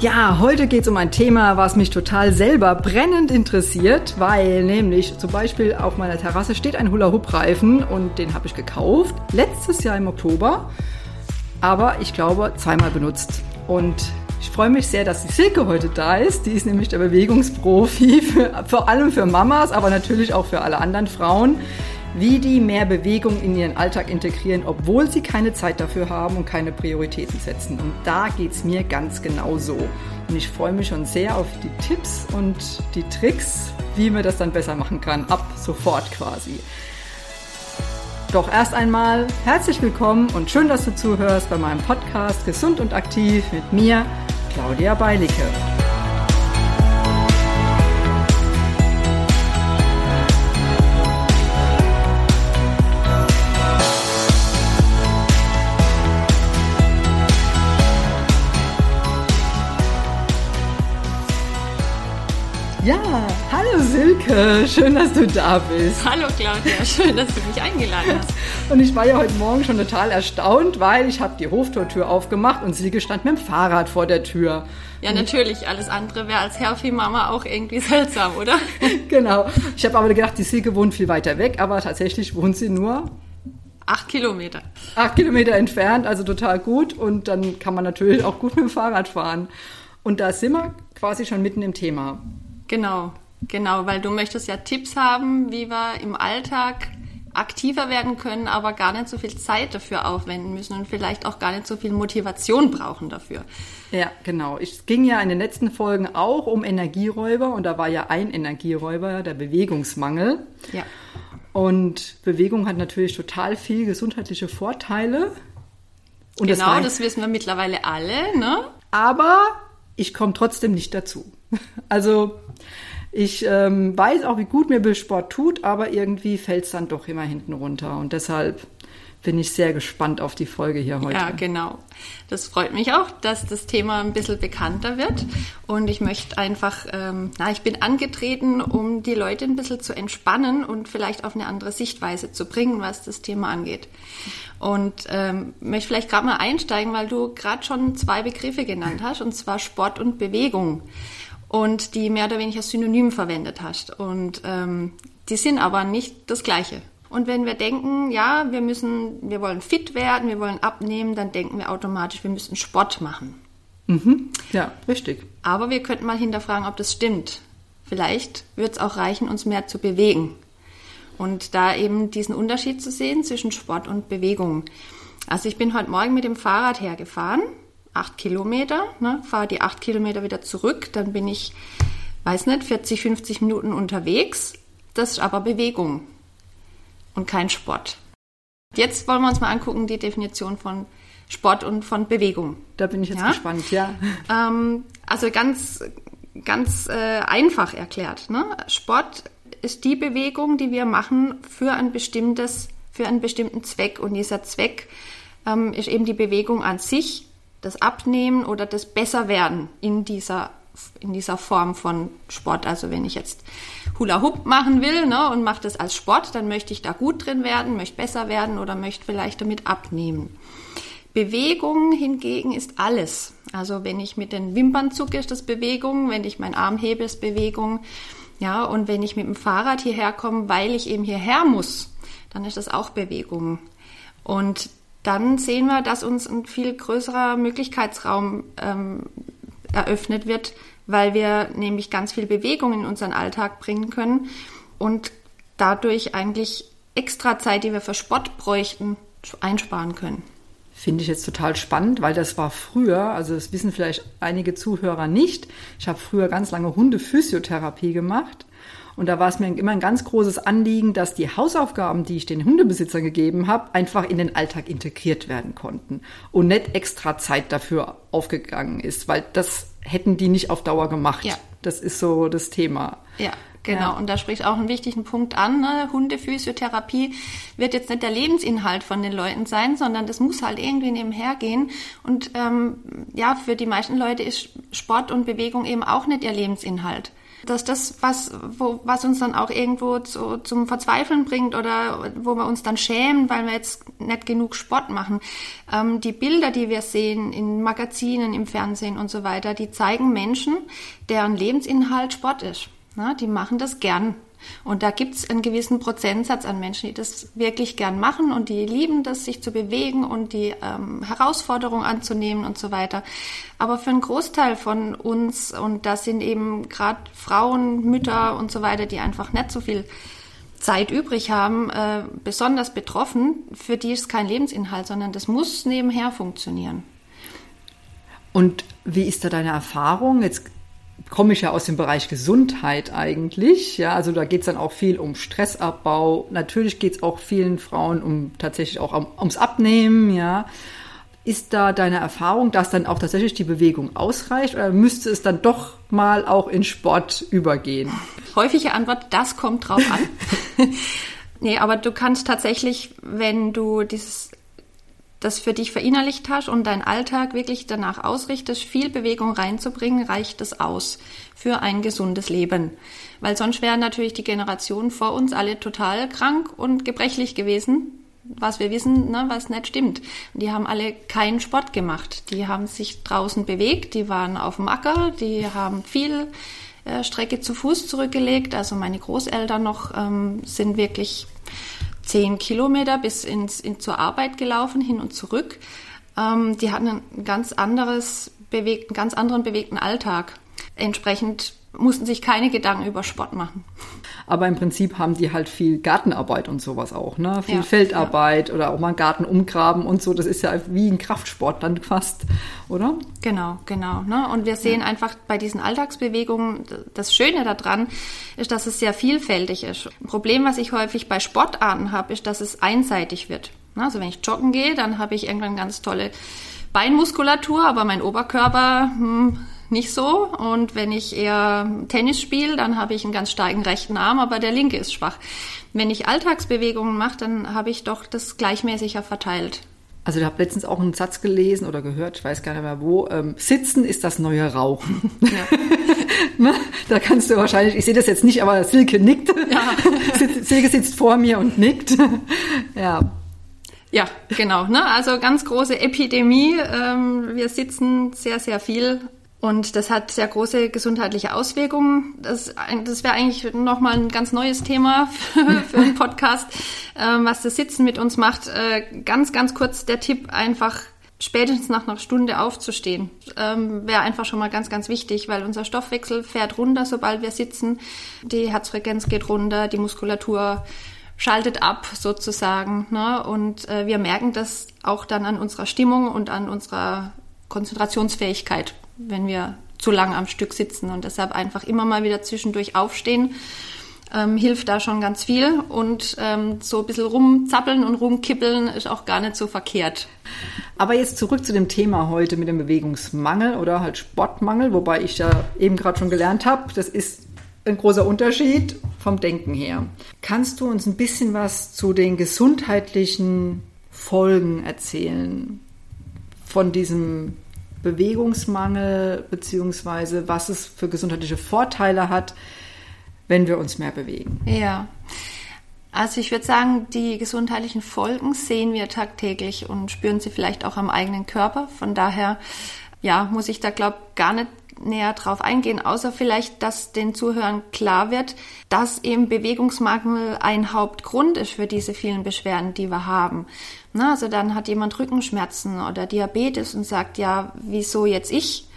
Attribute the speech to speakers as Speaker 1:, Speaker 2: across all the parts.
Speaker 1: Ja, heute geht es um ein Thema, was mich total selber brennend interessiert, weil nämlich zum Beispiel auf meiner Terrasse steht ein Hula-Hoop-Reifen und den habe ich gekauft, letztes Jahr im Oktober, aber ich glaube zweimal benutzt. Und ich freue mich sehr, dass die Silke heute da ist. Die ist nämlich der Bewegungsprofi, für, vor allem für Mamas, aber natürlich auch für alle anderen Frauen wie die mehr Bewegung in ihren Alltag integrieren, obwohl sie keine Zeit dafür haben und keine Prioritäten setzen. Und da geht es mir ganz genau so. Und ich freue mich schon sehr auf die Tipps und die Tricks, wie man das dann besser machen kann, ab sofort quasi. Doch erst einmal herzlich willkommen und schön, dass du zuhörst bei meinem Podcast Gesund und Aktiv mit mir, Claudia Beilicke. Ja, hallo Silke, schön, dass du da bist.
Speaker 2: Hallo Claudia, schön, dass du mich eingeladen hast.
Speaker 1: Und ich war ja heute Morgen schon total erstaunt, weil ich habe die Hoftortür aufgemacht und Silke stand mit dem Fahrrad vor der Tür.
Speaker 2: Ja, natürlich. Alles andere wäre als Herfi-Mama auch irgendwie seltsam, oder?
Speaker 1: genau. Ich habe aber gedacht, die Silke wohnt viel weiter weg, aber tatsächlich wohnt sie nur
Speaker 2: Acht Kilometer.
Speaker 1: Acht Kilometer entfernt, also total gut. Und dann kann man natürlich auch gut mit dem Fahrrad fahren. Und da sind wir quasi schon mitten im Thema.
Speaker 2: Genau, genau, weil du möchtest ja Tipps haben, wie wir im Alltag aktiver werden können, aber gar nicht so viel Zeit dafür aufwenden müssen und vielleicht auch gar nicht so viel Motivation brauchen dafür.
Speaker 1: Ja, genau. Es ging ja in den letzten Folgen auch um Energieräuber und da war ja ein Energieräuber der Bewegungsmangel.
Speaker 2: Ja.
Speaker 1: Und Bewegung hat natürlich total viel gesundheitliche Vorteile.
Speaker 2: Und genau, das, das wissen wir mittlerweile alle, ne?
Speaker 1: Aber ich komme trotzdem nicht dazu. Also ich ähm, weiß auch, wie gut mir Sport tut, aber irgendwie fällt es dann doch immer hinten runter. Und deshalb bin ich sehr gespannt auf die Folge hier heute.
Speaker 2: Ja, genau. Das freut mich auch, dass das Thema ein bisschen bekannter wird. Und ich möchte einfach, ähm, na, ich bin angetreten, um die Leute ein bisschen zu entspannen und vielleicht auf eine andere Sichtweise zu bringen, was das Thema angeht. Und ähm, möchte vielleicht gerade mal einsteigen, weil du gerade schon zwei Begriffe genannt hast, und zwar Sport und Bewegung und die mehr oder weniger synonym verwendet hast. Und ähm, die sind aber nicht das Gleiche. Und wenn wir denken, ja, wir müssen, wir wollen fit werden, wir wollen abnehmen, dann denken wir automatisch, wir müssen Sport machen.
Speaker 1: Mhm. Ja, richtig.
Speaker 2: Aber wir könnten mal hinterfragen, ob das stimmt. Vielleicht wird es auch reichen, uns mehr zu bewegen. Und da eben diesen Unterschied zu sehen zwischen Sport und Bewegung. Also ich bin heute Morgen mit dem Fahrrad hergefahren acht Kilometer, ne, fahre die acht Kilometer wieder zurück, dann bin ich, weiß nicht, 40, 50 Minuten unterwegs. Das ist aber Bewegung und kein Sport. Jetzt wollen wir uns mal angucken, die Definition von Sport und von Bewegung.
Speaker 1: Da bin ich jetzt ja? gespannt, ja.
Speaker 2: Ähm, also ganz, ganz äh, einfach erklärt. Ne? Sport ist die Bewegung, die wir machen für ein bestimmtes, für einen bestimmten Zweck. Und dieser Zweck ähm, ist eben die Bewegung an sich das Abnehmen oder das Besserwerden in dieser, in dieser Form von Sport. Also wenn ich jetzt Hula Hoop machen will ne, und mache das als Sport, dann möchte ich da gut drin werden, möchte besser werden oder möchte vielleicht damit abnehmen. Bewegung hingegen ist alles. Also wenn ich mit den Wimpern zucke, ist das Bewegung, wenn ich meinen Arm hebe, ist Bewegung. Ja, und wenn ich mit dem Fahrrad hierher komme, weil ich eben hierher muss, dann ist das auch Bewegung. Und dann sehen wir, dass uns ein viel größerer Möglichkeitsraum ähm, eröffnet wird, weil wir nämlich ganz viel Bewegung in unseren Alltag bringen können und dadurch eigentlich extra Zeit, die wir für Sport bräuchten, einsparen können.
Speaker 1: Finde ich jetzt total spannend, weil das war früher, also das wissen vielleicht einige Zuhörer nicht. Ich habe früher ganz lange Hundephysiotherapie gemacht und da war es mir immer ein ganz großes Anliegen, dass die Hausaufgaben, die ich den Hundebesitzern gegeben habe, einfach in den Alltag integriert werden konnten und nicht extra Zeit dafür aufgegangen ist, weil das hätten die nicht auf Dauer gemacht. Ja. Das ist so das Thema.
Speaker 2: Ja. Genau, ja. und da spricht auch einen wichtigen Punkt an. Ne? Hundephysiotherapie wird jetzt nicht der Lebensinhalt von den Leuten sein, sondern das muss halt irgendwie nebenher gehen. Und ähm, ja, für die meisten Leute ist Sport und Bewegung eben auch nicht ihr Lebensinhalt dass das, was, wo, was uns dann auch irgendwo zu, zum Verzweifeln bringt oder wo wir uns dann schämen, weil wir jetzt nicht genug Sport machen. Ähm, die Bilder, die wir sehen in Magazinen, im Fernsehen und so weiter, die zeigen Menschen, deren Lebensinhalt Sport ist. Na, die machen das gern. Und da gibt es einen gewissen Prozentsatz an Menschen, die das wirklich gern machen und die lieben das, sich zu bewegen und die ähm, Herausforderung anzunehmen und so weiter. Aber für einen Großteil von uns, und das sind eben gerade Frauen, Mütter und so weiter, die einfach nicht so viel Zeit übrig haben, äh, besonders betroffen, für die ist kein Lebensinhalt, sondern das muss nebenher funktionieren.
Speaker 1: Und wie ist da deine Erfahrung? Jetzt komme ich ja aus dem Bereich Gesundheit eigentlich. Ja, also da geht es dann auch viel um Stressabbau. Natürlich geht es auch vielen Frauen um tatsächlich auch um, ums Abnehmen, ja. Ist da deine Erfahrung, dass dann auch tatsächlich die Bewegung ausreicht oder müsste es dann doch mal auch in Sport übergehen?
Speaker 2: Häufige Antwort, das kommt drauf an. nee, aber du kannst tatsächlich, wenn du dieses das für dich verinnerlicht hast und deinen Alltag wirklich danach ausrichtest, viel Bewegung reinzubringen, reicht es aus für ein gesundes Leben. Weil sonst wären natürlich die Generationen vor uns alle total krank und gebrechlich gewesen, was wir wissen, ne, was nicht stimmt. Die haben alle keinen Sport gemacht. Die haben sich draußen bewegt, die waren auf dem Acker, die haben viel äh, Strecke zu Fuß zurückgelegt. Also meine Großeltern noch ähm, sind wirklich zehn Kilometer bis ins, in, zur Arbeit gelaufen, hin und zurück. Ähm, die hatten ein ganz anderes, bewegt, einen ganz anderen bewegten Alltag. Entsprechend mussten sich keine Gedanken über Sport machen.
Speaker 1: Aber im Prinzip haben die halt viel Gartenarbeit und sowas auch, ne? Viel ja, Feldarbeit ja. oder auch mal einen Garten umgraben und so. Das ist ja wie ein Kraftsport dann fast, oder?
Speaker 2: Genau, genau. Ne? Und wir sehen ja. einfach bei diesen Alltagsbewegungen, das Schöne daran ist, dass es sehr vielfältig ist. Ein Problem, was ich häufig bei Sportarten habe, ist, dass es einseitig wird. Ne? Also wenn ich joggen gehe, dann habe ich irgendwann ganz tolle Beinmuskulatur, aber mein Oberkörper hm, nicht so. Und wenn ich eher Tennis spiele, dann habe ich einen ganz starken rechten Arm, aber der linke ist schwach. Wenn ich Alltagsbewegungen mache, dann habe ich doch das gleichmäßiger verteilt.
Speaker 1: Also ich habe letztens auch einen Satz gelesen oder gehört, ich weiß gar nicht mehr wo, ähm, Sitzen ist das neue Rauchen. Ja. ne? Da kannst du wahrscheinlich, ich sehe das jetzt nicht, aber Silke nickt. Ja. Silke sitzt vor mir und nickt. ja.
Speaker 2: Ja, genau. Ne? Also ganz große Epidemie. Ähm, wir sitzen sehr, sehr viel und das hat sehr große gesundheitliche Auswirkungen. Das, das wäre eigentlich nochmal ein ganz neues Thema für, für einen Podcast, ähm, was das Sitzen mit uns macht. Äh, ganz, ganz kurz der Tipp, einfach spätestens nach einer Stunde aufzustehen. Ähm, wäre einfach schon mal ganz, ganz wichtig, weil unser Stoffwechsel fährt runter, sobald wir sitzen. Die Herzfrequenz geht runter, die Muskulatur schaltet ab sozusagen. Ne? Und äh, wir merken das auch dann an unserer Stimmung und an unserer Konzentrationsfähigkeit wenn wir zu lang am Stück sitzen und deshalb einfach immer mal wieder zwischendurch aufstehen. Ähm, hilft da schon ganz viel und ähm, so ein bisschen rumzappeln und rumkippeln ist auch gar nicht so verkehrt.
Speaker 1: Aber jetzt zurück zu dem Thema heute mit dem Bewegungsmangel oder halt Sportmangel, wobei ich ja eben gerade schon gelernt habe, das ist ein großer Unterschied vom Denken her. Kannst du uns ein bisschen was zu den gesundheitlichen Folgen erzählen von diesem Bewegungsmangel beziehungsweise was es für gesundheitliche Vorteile hat, wenn wir uns mehr bewegen.
Speaker 2: Ja. Also ich würde sagen, die gesundheitlichen Folgen sehen wir tagtäglich und spüren sie vielleicht auch am eigenen Körper. Von daher, ja, muss ich da glaube gar nicht näher drauf eingehen, außer vielleicht, dass den Zuhörern klar wird, dass eben Bewegungsmangel ein Hauptgrund ist für diese vielen Beschwerden, die wir haben. Na, also dann hat jemand Rückenschmerzen oder Diabetes und sagt, ja, wieso jetzt ich?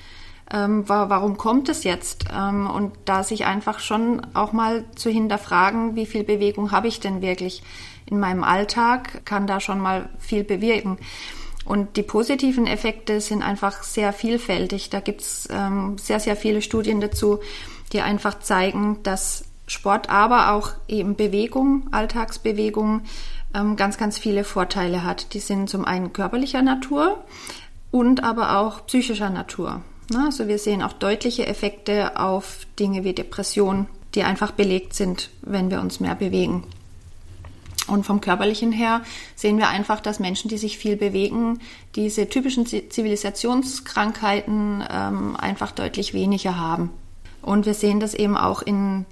Speaker 2: Ähm, warum kommt es jetzt? Ähm, und da sich einfach schon auch mal zu hinterfragen, wie viel Bewegung habe ich denn wirklich in meinem Alltag, kann da schon mal viel bewirken. Und die positiven Effekte sind einfach sehr vielfältig. Da gibt's ähm, sehr, sehr viele Studien dazu, die einfach zeigen, dass Sport, aber auch eben Bewegung, Alltagsbewegung, ähm, ganz, ganz viele Vorteile hat. Die sind zum einen körperlicher Natur und aber auch psychischer Natur. Ne? Also wir sehen auch deutliche Effekte auf Dinge wie Depression, die einfach belegt sind, wenn wir uns mehr bewegen. Und vom körperlichen her sehen wir einfach, dass Menschen, die sich viel bewegen, diese typischen Zivilisationskrankheiten ähm, einfach deutlich weniger haben. Und wir sehen das eben auch in,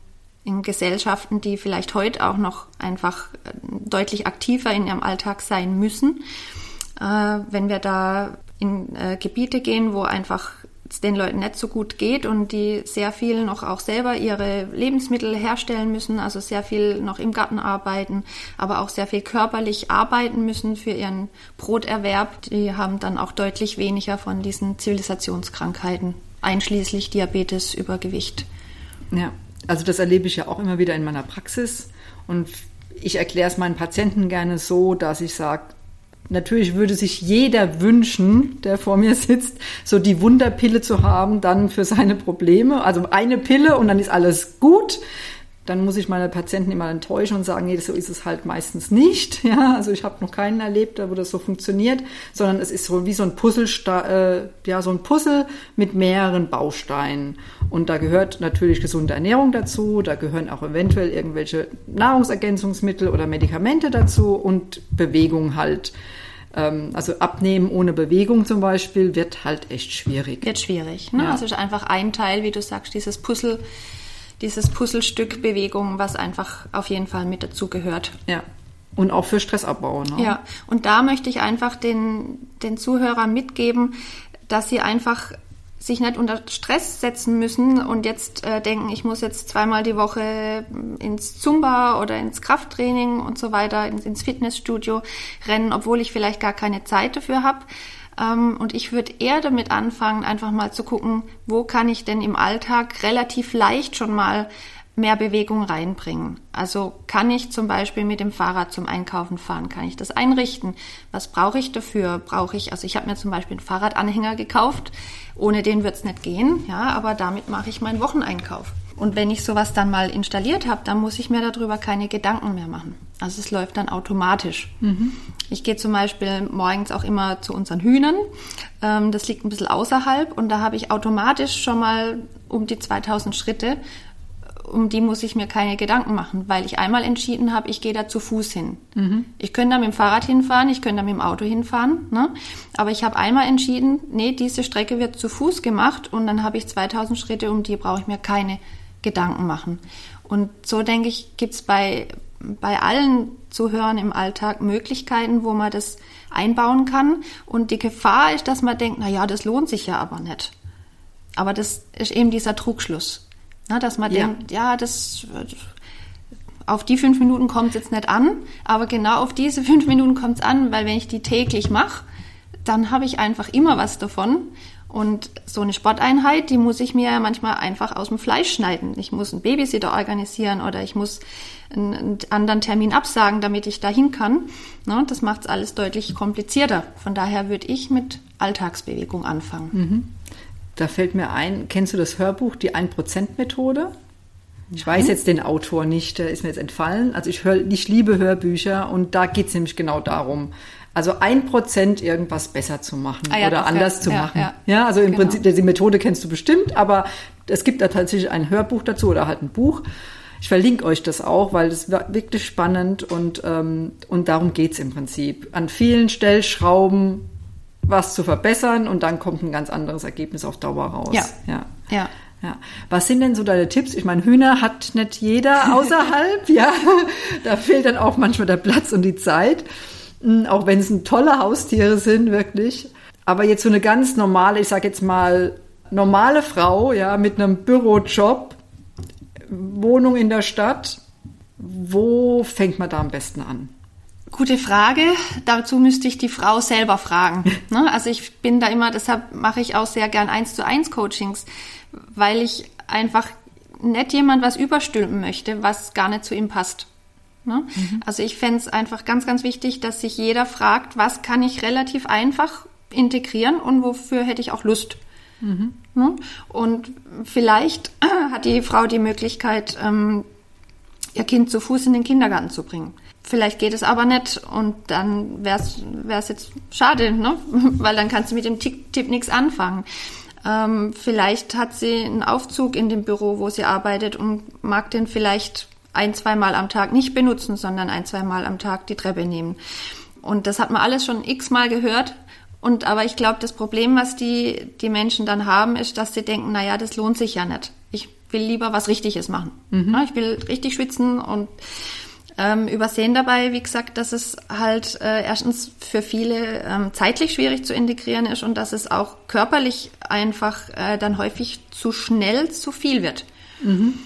Speaker 2: in Gesellschaften, die vielleicht heute auch noch einfach äh, deutlich aktiver in ihrem Alltag sein müssen. Äh, wenn wir da in äh, Gebiete gehen, wo einfach es den Leuten nicht so gut geht und die sehr viel noch auch selber ihre Lebensmittel herstellen müssen, also sehr viel noch im Garten arbeiten, aber auch sehr viel körperlich arbeiten müssen für ihren Broterwerb. Die haben dann auch deutlich weniger von diesen Zivilisationskrankheiten, einschließlich Diabetes, Übergewicht.
Speaker 1: Ja, also das erlebe ich ja auch immer wieder in meiner Praxis und ich erkläre es meinen Patienten gerne so, dass ich sage, Natürlich würde sich jeder wünschen, der vor mir sitzt, so die Wunderpille zu haben, dann für seine Probleme. Also eine Pille und dann ist alles gut. Dann muss ich meine Patienten immer enttäuschen und sagen, nee, so ist es halt meistens nicht. Ja, also ich habe noch keinen erlebt, wo das so funktioniert, sondern es ist so wie so ein Puzzle, äh, ja, so ein Puzzle mit mehreren Bausteinen. Und da gehört natürlich gesunde Ernährung dazu, da gehören auch eventuell irgendwelche Nahrungsergänzungsmittel oder Medikamente dazu und Bewegung halt. Ähm, also abnehmen ohne Bewegung zum Beispiel wird halt echt schwierig.
Speaker 2: Wird schwierig. Ne? Ja. Also einfach ein Teil, wie du sagst, dieses Puzzle, dieses Puzzlestück Bewegung, was einfach auf jeden Fall mit dazu gehört.
Speaker 1: Ja. Und auch für Stressabbau.
Speaker 2: Ne? Ja, und da möchte ich einfach den, den Zuhörern mitgeben, dass sie einfach sich nicht unter Stress setzen müssen und jetzt äh, denken, ich muss jetzt zweimal die Woche ins Zumba oder ins Krafttraining und so weiter, ins, ins Fitnessstudio rennen, obwohl ich vielleicht gar keine Zeit dafür habe. Ähm, und ich würde eher damit anfangen, einfach mal zu gucken, wo kann ich denn im Alltag relativ leicht schon mal mehr Bewegung reinbringen. Also kann ich zum Beispiel mit dem Fahrrad zum Einkaufen fahren, kann ich das einrichten? Was brauche ich dafür? Brauche ich, also ich habe mir zum Beispiel einen Fahrradanhänger gekauft, ohne den wird's nicht gehen, ja, aber damit mache ich meinen Wocheneinkauf. Und wenn ich sowas dann mal installiert habe, dann muss ich mir darüber keine Gedanken mehr machen. Also es läuft dann automatisch. Mhm. Ich gehe zum Beispiel morgens auch immer zu unseren Hühnern. Ähm, das liegt ein bisschen außerhalb und da habe ich automatisch schon mal um die 2000 Schritte um die muss ich mir keine Gedanken machen, weil ich einmal entschieden habe, ich gehe da zu Fuß hin. Mhm. Ich könnte da mit dem Fahrrad hinfahren, ich könnte da mit dem Auto hinfahren, ne? aber ich habe einmal entschieden, nee, diese Strecke wird zu Fuß gemacht und dann habe ich 2000 Schritte, um die brauche ich mir keine Gedanken machen. Und so denke ich, gibt's bei, bei allen Zuhörern im Alltag Möglichkeiten, wo man das einbauen kann. Und die Gefahr ist, dass man denkt, na ja, das lohnt sich ja aber nicht. Aber das ist eben dieser Trugschluss. Na, dass man ja. denkt, ja, das auf die fünf Minuten kommt es jetzt nicht an, aber genau auf diese fünf Minuten kommt es an, weil wenn ich die täglich mache, dann habe ich einfach immer was davon. Und so eine Sporteinheit, die muss ich mir manchmal einfach aus dem Fleisch schneiden. Ich muss einen Babysitter organisieren oder ich muss einen, anderen Termin absagen, damit ich dahin kann. Ne, das macht es alles deutlich komplizierter. Von daher würde ich mit Alltagsbewegung anfangen.
Speaker 1: Mhm. Da fällt mir ein, kennst du das Hörbuch, die 1%-Methode? Ich weiß jetzt den Autor nicht, der ist mir jetzt entfallen. Also ich, höre, ich liebe Hörbücher und da geht es nämlich genau darum. Also ein Prozent irgendwas besser zu machen ah, ja, oder anders ja, zu machen. Ja, ja also im genau. Prinzip, die Methode kennst du bestimmt, aber es gibt da tatsächlich ein Hörbuch dazu oder halt ein Buch. Ich verlinke euch das auch, weil das war wirklich spannend und, ähm, und darum geht's im Prinzip. An vielen Stellschrauben was zu verbessern und dann kommt ein ganz anderes Ergebnis auf Dauer raus.
Speaker 2: Ja. ja. ja.
Speaker 1: Ja. Was sind denn so deine Tipps? Ich meine, Hühner hat nicht jeder außerhalb, ja. Da fehlt dann auch manchmal der Platz und die Zeit. Hm, auch wenn es tolle Haustiere sind, wirklich. Aber jetzt so eine ganz normale, ich sag jetzt mal, normale Frau, ja, mit einem Bürojob, Wohnung in der Stadt, wo fängt man da am besten an?
Speaker 2: Gute Frage. Dazu müsste ich die Frau selber fragen. Ne? Also ich bin da immer, deshalb mache ich auch sehr gern eins zu eins Coachings, weil ich einfach nicht jemand was überstülpen möchte, was gar nicht zu ihm passt. Ne? Mhm. Also ich fände es einfach ganz, ganz wichtig, dass sich jeder fragt, was kann ich relativ einfach integrieren und wofür hätte ich auch Lust. Mhm. Ne? Und vielleicht hat die Frau die Möglichkeit, ähm, ihr Kind zu Fuß in den Kindergarten zu bringen. Vielleicht geht es aber nicht und dann wäre es jetzt schade, ne? weil dann kannst du mit dem Tipp, Tipp nichts anfangen. Ähm, vielleicht hat sie einen Aufzug in dem Büro, wo sie arbeitet und mag den vielleicht ein, zweimal am Tag nicht benutzen, sondern ein, zweimal am Tag die Treppe nehmen. Und das hat man alles schon x-mal gehört. Und aber ich glaube, das Problem, was die, die Menschen dann haben, ist, dass sie denken, na ja, das lohnt sich ja nicht. Ich will lieber was Richtiges machen. Mhm. Ich will richtig schwitzen und ähm, übersehen dabei, wie gesagt, dass es halt äh, erstens für viele ähm, zeitlich schwierig zu integrieren ist und dass es auch körperlich einfach äh, dann häufig zu schnell zu viel wird. Mhm.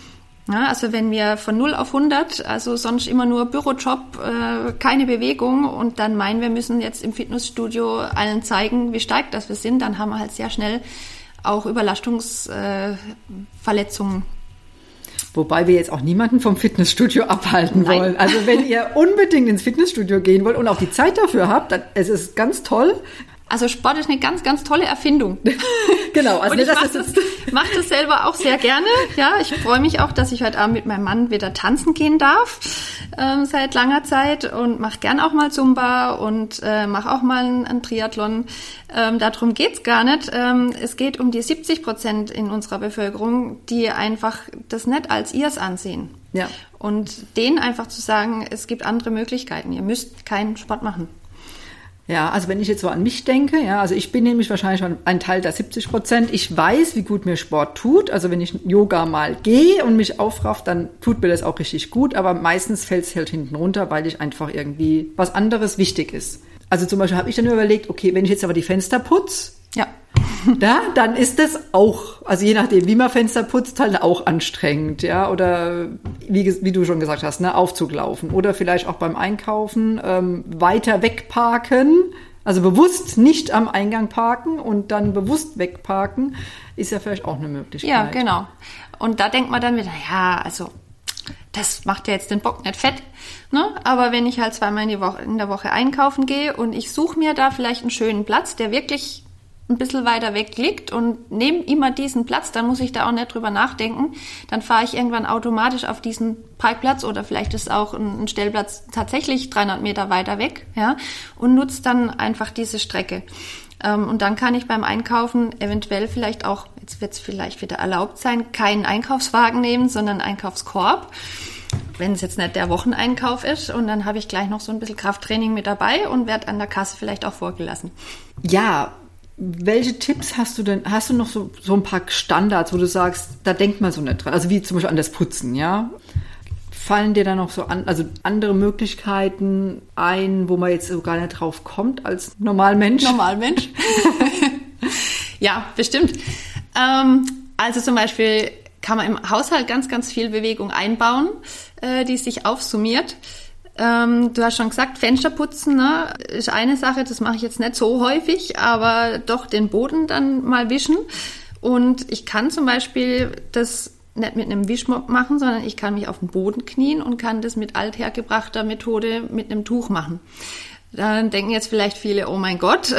Speaker 2: Ja, also wenn wir von 0 auf 100, also sonst immer nur Bürojob, äh, keine Bewegung und dann meinen, wir müssen jetzt im Fitnessstudio allen zeigen, wie stark das wir sind, dann haben wir halt sehr schnell auch Überlastungsverletzungen.
Speaker 1: Wobei wir jetzt auch niemanden vom Fitnessstudio abhalten Nein. wollen. Also wenn ihr unbedingt ins Fitnessstudio gehen wollt und auch die Zeit dafür habt, dann es ist ganz toll.
Speaker 2: Also Sport ist eine ganz, ganz tolle Erfindung.
Speaker 1: genau. Also
Speaker 2: und ich mache das, mach das selber auch sehr gerne. Ja, ich freue mich auch, dass ich heute Abend mit meinem Mann wieder tanzen gehen darf ähm, seit langer Zeit und mache gern auch mal Zumba und äh, mache auch mal einen, einen Triathlon. Ähm, darum geht's gar nicht. Ähm, es geht um die 70 Prozent in unserer Bevölkerung, die einfach das nicht als ihrs ansehen. Ja. Und denen einfach zu sagen, es gibt andere Möglichkeiten. Ihr müsst keinen Sport machen.
Speaker 1: Ja, also wenn ich jetzt so an mich denke, ja, also ich bin nämlich wahrscheinlich schon ein Teil der 70 Prozent. Ich weiß, wie gut mir Sport tut. Also wenn ich Yoga mal gehe und mich aufraff, dann tut mir das auch richtig gut. Aber meistens fällt es halt hinten runter, weil ich einfach irgendwie was anderes wichtig ist. Also zum Beispiel habe ich dann überlegt, okay, wenn ich jetzt aber die Fenster putze, ja. Da, dann ist das auch, also je nachdem, wie man Fenster putzt, halt auch anstrengend, ja, oder wie, wie du schon gesagt hast, ne, Aufzug laufen oder vielleicht auch beim Einkaufen ähm, weiter wegparken, also bewusst nicht am Eingang parken und dann bewusst wegparken, ist ja vielleicht auch eine Möglichkeit.
Speaker 2: Ja, genau. Und da denkt man dann wieder, ja, also das macht ja jetzt den Bock nicht fett. Ne? Aber wenn ich halt zweimal in, Woche, in der Woche einkaufen gehe und ich suche mir da vielleicht einen schönen Platz, der wirklich ein bisschen weiter weg liegt und nehme immer diesen Platz, dann muss ich da auch nicht drüber nachdenken. Dann fahre ich irgendwann automatisch auf diesen Parkplatz oder vielleicht ist auch ein, Stellplatz tatsächlich 300 Meter weiter weg, ja, und nutze dann einfach diese Strecke. Ähm, und dann kann ich beim Einkaufen eventuell vielleicht auch, jetzt wird es vielleicht wieder erlaubt sein, keinen Einkaufswagen nehmen, sondern einen Einkaufskorb wenn es jetzt nicht der Wocheneinkauf ist. Und dann habe ich gleich noch so ein bisschen Krafttraining mit dabei und werde an der Kasse vielleicht auch vorgelassen.
Speaker 1: Ja, welche Tipps hast du denn? Hast du noch so, so ein paar Standards, wo du sagst, da denkt man so nicht dran? Also wie zum Beispiel an das Putzen, ja? Fallen dir da noch so an, also andere Möglichkeiten ein, wo man jetzt so gar nicht drauf kommt als Normalmensch?
Speaker 2: Normalmensch. ja, bestimmt. Ähm, also zum Beispiel kann man im Haushalt ganz, ganz viel Bewegung einbauen, äh, die sich aufsummiert. Ähm, du hast schon gesagt, Fenster putzen ne, ist eine Sache, das mache ich jetzt nicht so häufig, aber doch den Boden dann mal wischen. Und ich kann zum Beispiel das nicht mit einem Wischmopp machen, sondern ich kann mich auf den Boden knien und kann das mit althergebrachter Methode mit einem Tuch machen. Dann denken jetzt vielleicht viele, oh mein Gott,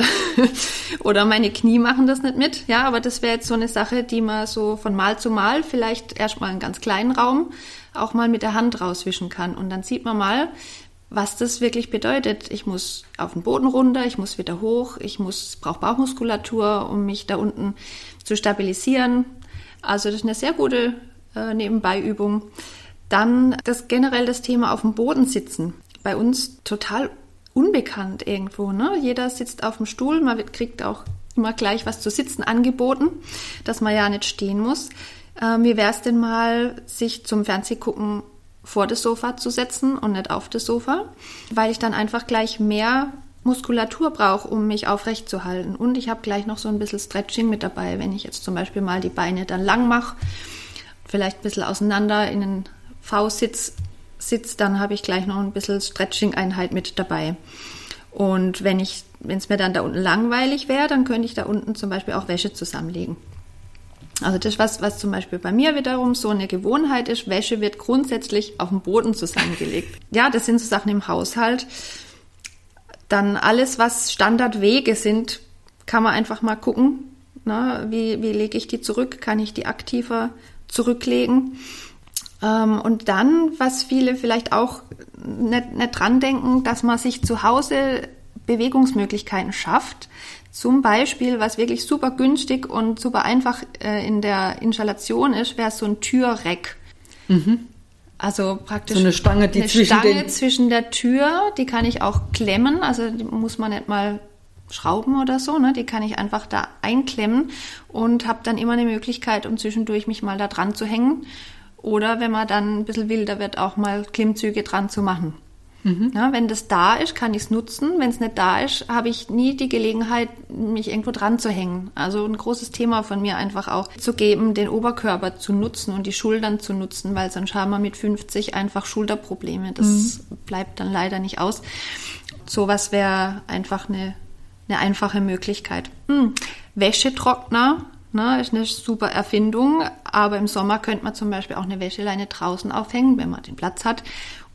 Speaker 2: oder meine Knie machen das nicht mit. Ja, aber das wäre jetzt so eine Sache, die man so von Mal zu Mal vielleicht erstmal einen ganz kleinen Raum auch mal mit der Hand rauswischen kann. Und dann sieht man mal, was das wirklich bedeutet. Ich muss auf den Boden runter, ich muss wieder hoch, ich muss, brauche Bauchmuskulatur, um mich da unten zu stabilisieren. Also das ist eine sehr gute äh, Nebenbeiübung. Dann das generell das Thema auf dem Boden sitzen. Bei uns total unbekannt irgendwo. Ne? Jeder sitzt auf dem Stuhl, man kriegt auch immer gleich was zu sitzen angeboten, dass man ja nicht stehen muss. Äh, wie wäre es denn mal, sich zum Fernsehgucken vor das Sofa zu setzen und nicht auf das Sofa, weil ich dann einfach gleich mehr Muskulatur brauche, um mich aufrecht zu halten. Und ich habe gleich noch so ein bisschen Stretching mit dabei, wenn ich jetzt zum Beispiel mal die Beine dann lang mache, vielleicht ein bisschen auseinander in den V-Sitz sitze, dann habe ich gleich noch ein bisschen Stretching-Einheit mit dabei. Und wenn ich, wenn es mir dann da unten langweilig wäre, dann könnte ich da unten zum Beispiel auch Wäsche zusammenlegen. Also das, was, was zum Beispiel bei mir wiederum so eine Gewohnheit ist, Wäsche wird grundsätzlich auf dem Boden zusammengelegt. Ja, das sind so Sachen im Haushalt. Dann alles, was Standardwege sind, kann man einfach mal gucken. Na, wie, wie lege ich die zurück? Kann ich die aktiver zurücklegen? Ähm, und dann, was viele vielleicht auch nicht, nicht dran denken, dass man sich zu Hause Bewegungsmöglichkeiten schafft. Zum Beispiel, was wirklich super günstig und super einfach äh, in der Installation ist, wäre so ein Türreck. Mhm. Also praktisch
Speaker 1: so eine Stange, die
Speaker 2: eine
Speaker 1: zwischen,
Speaker 2: Stange zwischen der Tür, die kann ich auch klemmen, also die muss man nicht mal Schrauben oder so, ne? Die kann ich einfach da einklemmen und habe dann immer eine Möglichkeit, um zwischendurch mich mal da dran zu hängen. Oder wenn man dann ein bisschen wilder wird, auch mal Klimmzüge dran zu machen. Mhm. Ja, wenn das da ist, kann ich es nutzen. Wenn es nicht da ist, habe ich nie die Gelegenheit, mich irgendwo dran zu hängen. Also ein großes Thema von mir einfach auch zu geben, den Oberkörper zu nutzen und die Schultern zu nutzen, weil sonst haben wir mit 50 einfach Schulterprobleme. Das mhm. bleibt dann leider nicht aus. Sowas wäre einfach eine, eine einfache Möglichkeit. Hm. Wäschetrockner Ne, ist eine super Erfindung, aber im Sommer könnte man zum Beispiel auch eine Wäscheleine draußen aufhängen, wenn man den Platz hat.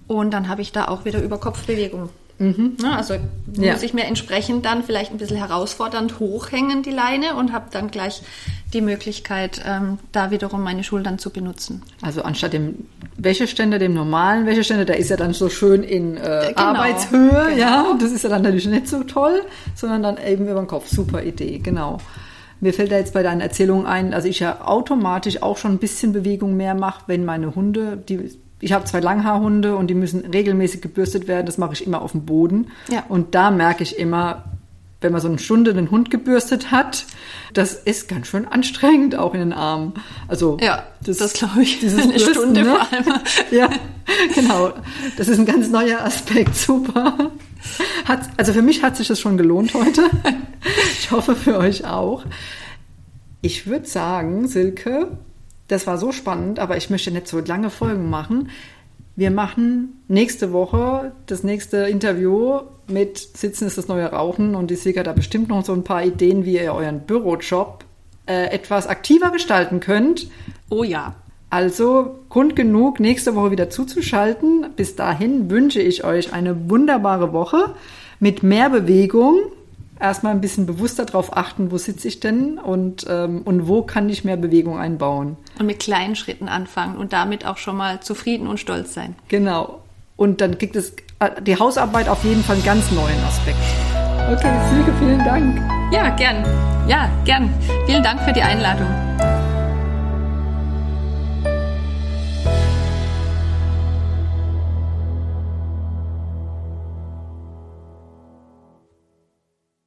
Speaker 2: Und dann habe ich da auch wieder Überkopfbewegung. Mhm. Ja, also ja. muss ich mir entsprechend dann vielleicht ein bisschen herausfordernd hochhängen, die Leine, und habe dann gleich die Möglichkeit, ähm, da wiederum meine Schultern zu benutzen.
Speaker 1: Also anstatt dem Wäscheständer, dem normalen Wäscheständer, der ist ja dann so schön in äh, genau. Arbeitshöhe, genau. ja, das ist ja dann natürlich nicht so toll, sondern dann eben über den Kopf. Super Idee, genau. Mir fällt da jetzt bei deinen Erzählungen ein, also ich ja automatisch auch schon ein bisschen Bewegung mehr mache, wenn meine Hunde, die ich habe zwei Langhaarhunde und die müssen regelmäßig gebürstet werden. Das mache ich immer auf dem Boden. Ja. Und da merke ich immer, wenn man so eine Stunde den Hund gebürstet hat, das ist ganz schön anstrengend, auch in den Armen. Also
Speaker 2: ja, das, das glaube ich. Dieses eine Bürsten, Stunde ne? vor allem.
Speaker 1: ja, genau. Das ist ein ganz neuer Aspekt. Super. Hat, also für mich hat sich das schon gelohnt heute. Ich hoffe für euch auch. Ich würde sagen, Silke, das war so spannend, aber ich möchte nicht so lange Folgen machen. Wir machen nächste Woche das nächste Interview mit Sitzen ist das neue Rauchen und die Silke hat da bestimmt noch so ein paar Ideen, wie ihr euren Bürojob äh, etwas aktiver gestalten könnt.
Speaker 2: Oh ja.
Speaker 1: Also Grund genug, nächste Woche wieder zuzuschalten. Bis dahin wünsche ich euch eine wunderbare Woche mit mehr Bewegung erstmal ein bisschen bewusster darauf achten, wo sitze ich denn und, ähm, und wo kann ich mehr Bewegung einbauen.
Speaker 2: Und mit kleinen Schritten anfangen und damit auch schon mal zufrieden und stolz sein.
Speaker 1: Genau. Und dann kriegt es äh, die Hausarbeit auf jeden Fall einen ganz neuen Aspekt. Okay, Silke, vielen Dank.
Speaker 2: Ja, gern. Ja, gern. Vielen Dank für die Einladung.